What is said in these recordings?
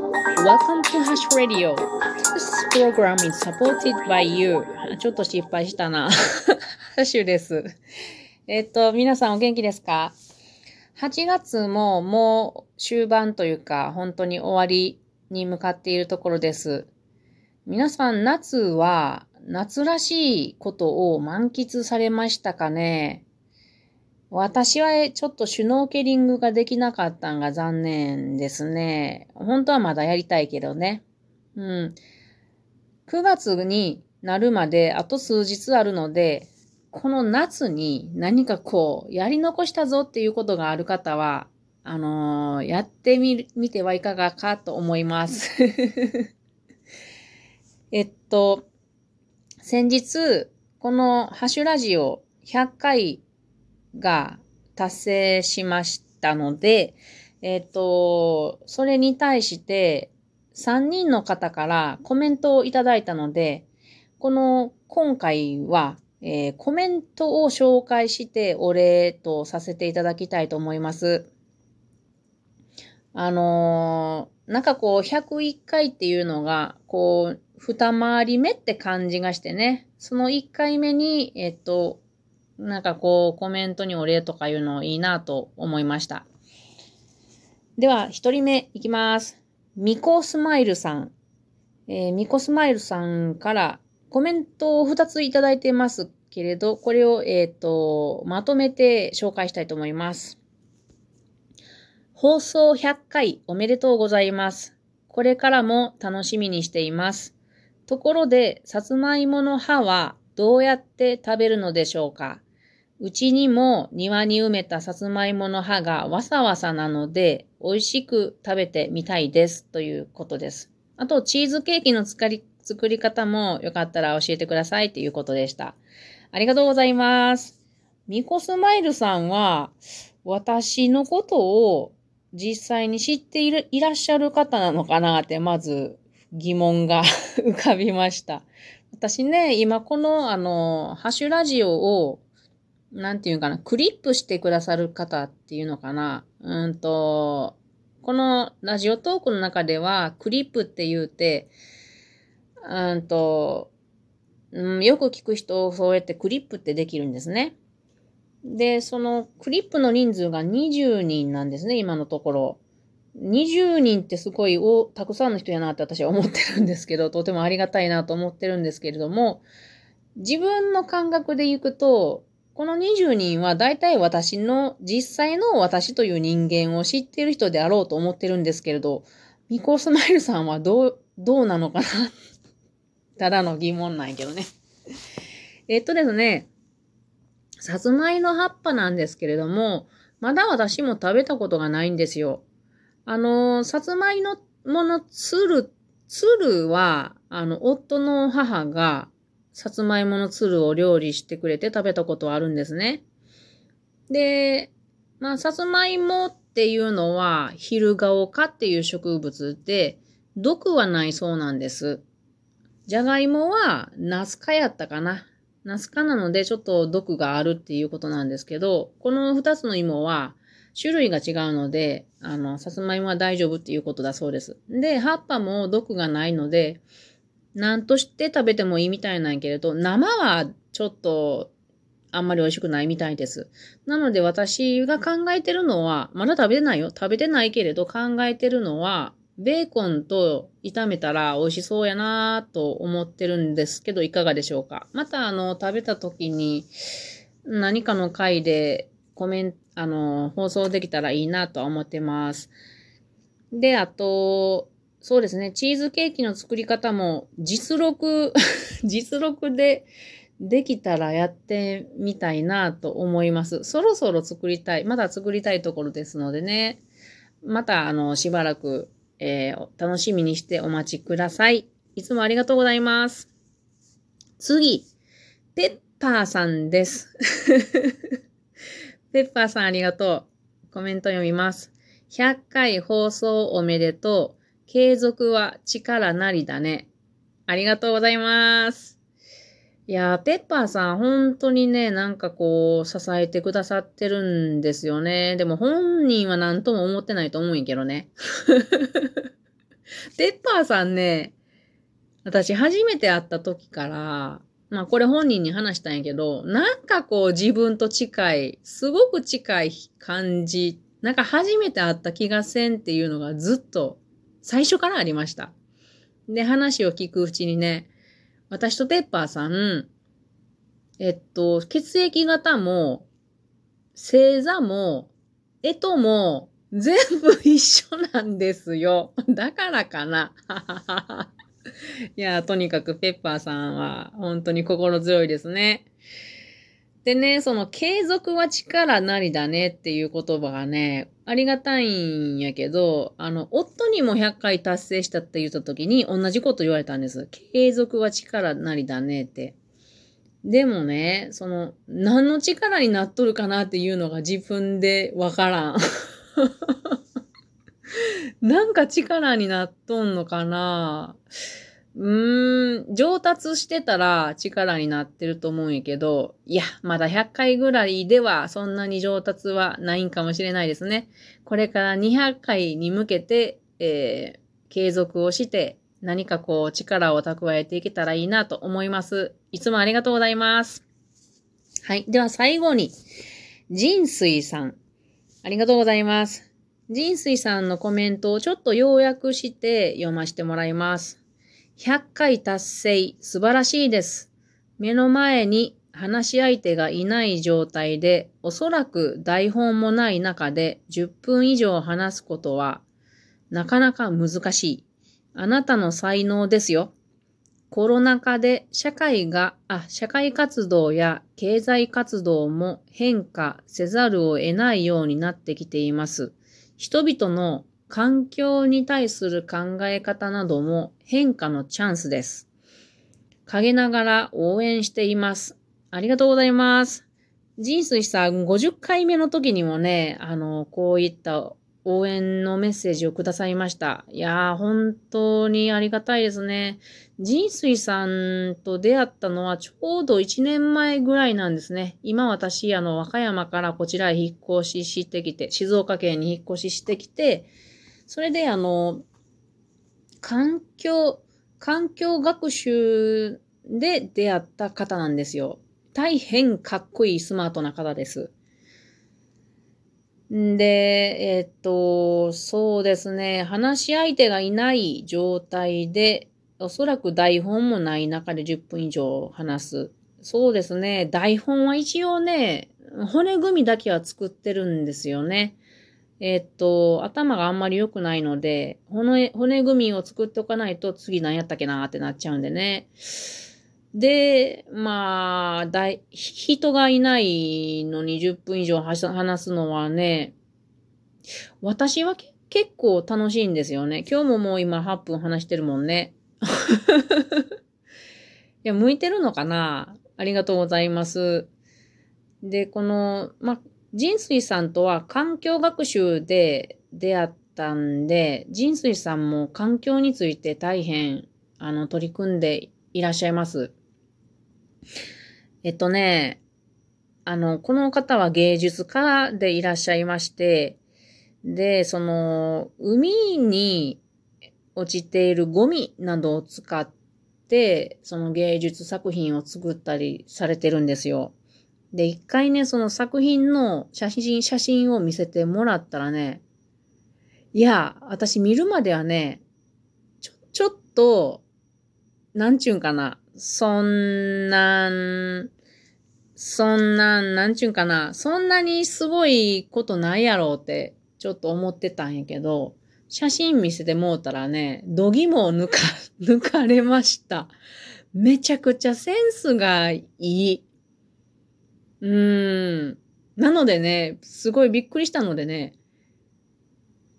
Welcome to Hash Radio. This program is supported by you. ちょっと失敗したな。ハッシュです。えっと、皆さんお元気ですか ?8 月ももう終盤というか、本当に終わりに向かっているところです。皆さん、夏は、夏らしいことを満喫されましたかね？私はちょっとシュノーケリングができなかったんが残念ですね。本当はまだやりたいけどね。うん。9月になるまであと数日あるので、この夏に何かこう、やり残したぞっていうことがある方は、あのーやってみ、みてはいかがかと思います。えっと、先日、このハッシュラジオ100回が達成しましたので、えっ、と、それに対して3人の方からコメントをいただいたので、この今回は、えーコメントを紹介してお礼とさせていただきたいと思います。あのーなんかこう、101回っていうのが、こう、二回り目って感じがしてね、その1回目に、えっと、なんかこう、コメントにお礼とかいうのいいなと思いました。では、一人目いきます。ミコスマイルさん。えーミコスマイルさんからコメントを2ついただいてますけれど、これを、えっ、と、まとめて紹介したいと思います。放送100回おめでとうございます。これからも楽しみにしています。ところで、さつまいもの葉はどうやって食べるのでしょうか？うちにも庭に埋めたさつまいもの葉がわさわさなので、美味しく食べてみたいです。ということです。あと、チーズケーキの作り、作り方もよかったら教えてくださいということでした。ありがとうございます。ミコスマイルさんは、私のことを実際に知っているいらっしゃる方なのかなって、まず疑問が 浮かびました。私ね、今この、あの、ハッシュラジオを、なんていうかな、クリップしてくださる方っていうのかな。うんと、このラジオトークの中では、クリップって言うて、うんと、うん、よく聞く人、そうやってクリップってできるんですね。で、そのクリップの人数が20人なんですね、今のところ。20人ってすごいおたくさんの人やなって私は思ってるんですけど、とてもありがたいなと思ってるんですけれども、自分の感覚でいくと、この20人は大体私の実際の私という人間を知っている人であろうと思ってるんですけれど、ミコスマイルさんはどう、どうなのかな？ただの疑問なんやけどね。えっとですね、さつまいの葉っぱなんですけれども、まだ私も食べたことがないんですよ。あの、さつまいのものつる、つるは、あの、夫の母が、さつまいものつるを料理してくれて食べたことはあるんですね。で、まあ、さつまいもっていうのは、ヒルガオカっていう植物で、毒はないそうなんです。じゃがいもは、ナス科やったかな。ナス科なのでちょっと毒があるっていうことなんですけど、この二つの芋は種類が違うので、あの、さつまいもは大丈夫っていうことだそうです。で、葉っぱも毒がないので、何として食べてもいいみたいなんけれど、生はちょっとあんまり美味しくないみたいです。なので私が考えてるのは、まだ食べてないよ。食べてないけれど考えてるのは、ベーコンと炒めたら美味しそうやなと思ってるんですけど、いかがでしょうか？また、あの、食べた時に何かの回でコメント、あの、放送できたらいいなとは思ってます。で、あと、そうですね、チーズケーキの作り方も実録、実録でできたらやってみたいなと思います。そろそろ作りたい、まだ作りたいところですのでね、また、あの、しばらく、えー楽しみにしてお待ちください。いつもありがとうございます。次、ペッパーさんです。ペッパーさんありがとう。コメント読みます。100回放送おめでとう。継続は力なりだね。ありがとうございます。いやー、ペッパーさん、本当にね、なんかこう、支えてくださってるんですよね。でも本人は何とも思ってないと思うんやけどね。ペッパーさんね、私初めて会った時から、まあこれ本人に話したんやけど、なんかこう自分と近い、すごく近い感じ、なんか初めて会った気がせんっていうのがずっと最初からありました。で、話を聞くうちにね、私とペッパーさん、えっと、血液型も、星座も、えとも、全部一緒なんですよ。だからかな。いや、とにかくペッパーさんは本当に心強いですね。でね、その継続は力なりだねっていう言葉がね、ありがたいんやけど、あの、夫にも100回達成したって言った時に同じこと言われたんです。継続は力なりだねって。でもね、その、何の力になっとるかなっていうのが自分でわからん。なんか力になっとんのかなうーん、上達してたら力になってると思うんやけど、いや、まだ100回ぐらいではそんなに上達はないんかもしれないですね。これから200回に向けて、えー、継続をして何かこう力を蓄えていけたらいいなと思います。いつもありがとうございます。はい。では最後に、人水さん。ありがとうございます。人水さんのコメントをちょっと要約して読ませてもらいます。100回達成、素晴らしいです。目の前に話し相手がいない状態で、おそらく台本もない中で10分以上話すことは、なかなか難しい。あなたの才能ですよ。コロナ禍で社会が、あ、社会活動や経済活動も変化せざるを得ないようになってきています。人々の環境に対する考え方なども変化のチャンスです。陰ながら応援しています。ありがとうございます。人水さん50回目の時にもね、あの、こういった応援のメッセージをくださいました。いやー、本当にありがたいですね。人水さんと出会ったのはちょうど1年前ぐらいなんですね。今私、あの、和歌山からこちらへ引っ越ししてきて、静岡県に引っ越ししてきて、それであの、環境、環境学習で出会った方なんですよ。大変かっこいいスマートな方です。んで、えっと、そうですね。話し相手がいない状態で、おそらく台本もない中で10分以上話す。そうですね。台本は一応ね、骨組みだけは作ってるんですよね。えっと、頭があんまり良くないので、骨、骨組みを作っておかないと次何やったっけなってなっちゃうんでね。で、まあ、だい、人がいないのに10分以上話すのはね、私は結構楽しいんですよね。今日ももう今8分話してるもんね。いや、向いてるのかなありがとうございます。で、この、まあ、人水さんとは環境学習で出会ったんで、人水さんも環境について大変、あの、取り組んでいらっしゃいます。えっとね、あの、この方は芸術家でいらっしゃいまして、で、その、海に落ちているゴミなどを使って、その芸術作品を作ったりされてるんですよ。で、一回ね、その作品の写真、写真を見せてもらったらね、いや、私見るまではね、ちょ、ちょっと、なんちゅうんかな、そんなん、そんなん、なんちゅうんかな、そんなにすごいことないやろうって、ちょっと思ってたんやけど、写真見せてもうたらね、度肝を抜か、抜かれました。めちゃくちゃセンスがいい。うーん。なのでね、すごいびっくりしたのでね、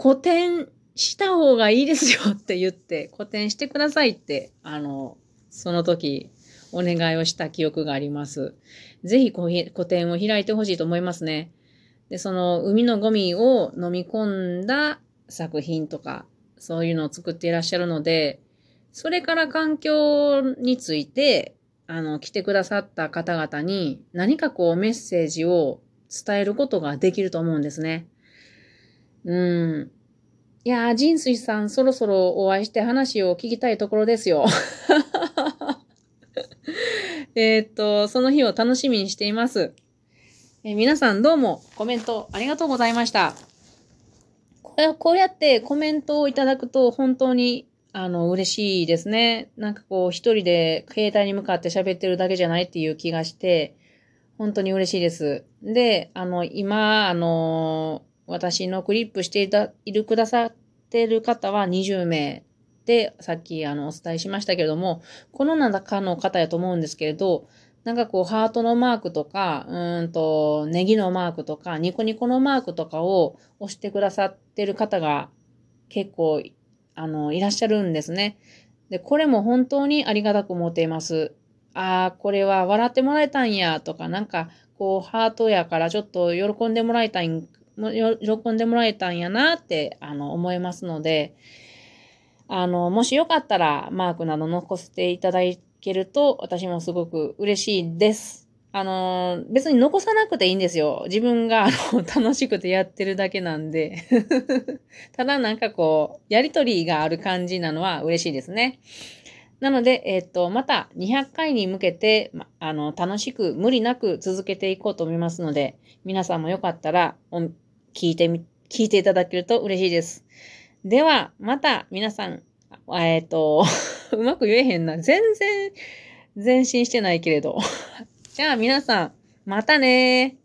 古典した方がいいですよって言って、古典してくださいって、あの、その時、お願いをした記憶があります。ぜひ古典を開いてほしいと思いますね。で、その海のゴミを飲み込んだ作品とか、そういうのを作っていらっしゃるので、それから環境について、あの、来てくださった方々に何かこうメッセージを伝えることができると思うんですね。うん。いやー、ジンスイさん、そろそろお会いして話を聞きたいところですよ。えっと、その日を楽しみにしています。え、皆さんどうもコメントありがとうございました。こうやってコメントをいただくと本当にあの嬉しいですね。なんかこう一人で携帯に向かって喋ってるだけじゃないっていう気がして、本当に嬉しいです。で、あの、今、あの、私のクリップしていた、いるくださってる方は20名で、さっきあのお伝えしましたけれども、この中の方やと思うんですけれど、なんかこう、ハートのマークとか、うんと、ネギのマークとか、ニコニコのマークとかを押してくださってる方が結構、あの、いらっしゃるんですね。で、これも本当にありがたく思っています。ああ、これは笑ってもらえたんや、とか、なんか、こう、ハートやからちょっと喜んでもらえたん、喜んでもらえたんやなって、あの、思いますので、あの、もしよかったら、マークなど残していただけると、私もすごく嬉しいです。あの、別に残さなくていいんですよ。自分が、あの、楽しくてやってるだけなんで。ただなんかこう、やりとりがある感じなのは嬉しいですね。なので、えっ、と、また200回に向けて、ま、あの、楽しく、無理なく続けていこうと思いますので、皆さんもよかったら、聞いてみ、聞いていただけると嬉しいです。では、また皆さん、えっ、と、うまく言えへんな。全然前進してないけれど。じゃあ皆さん、またね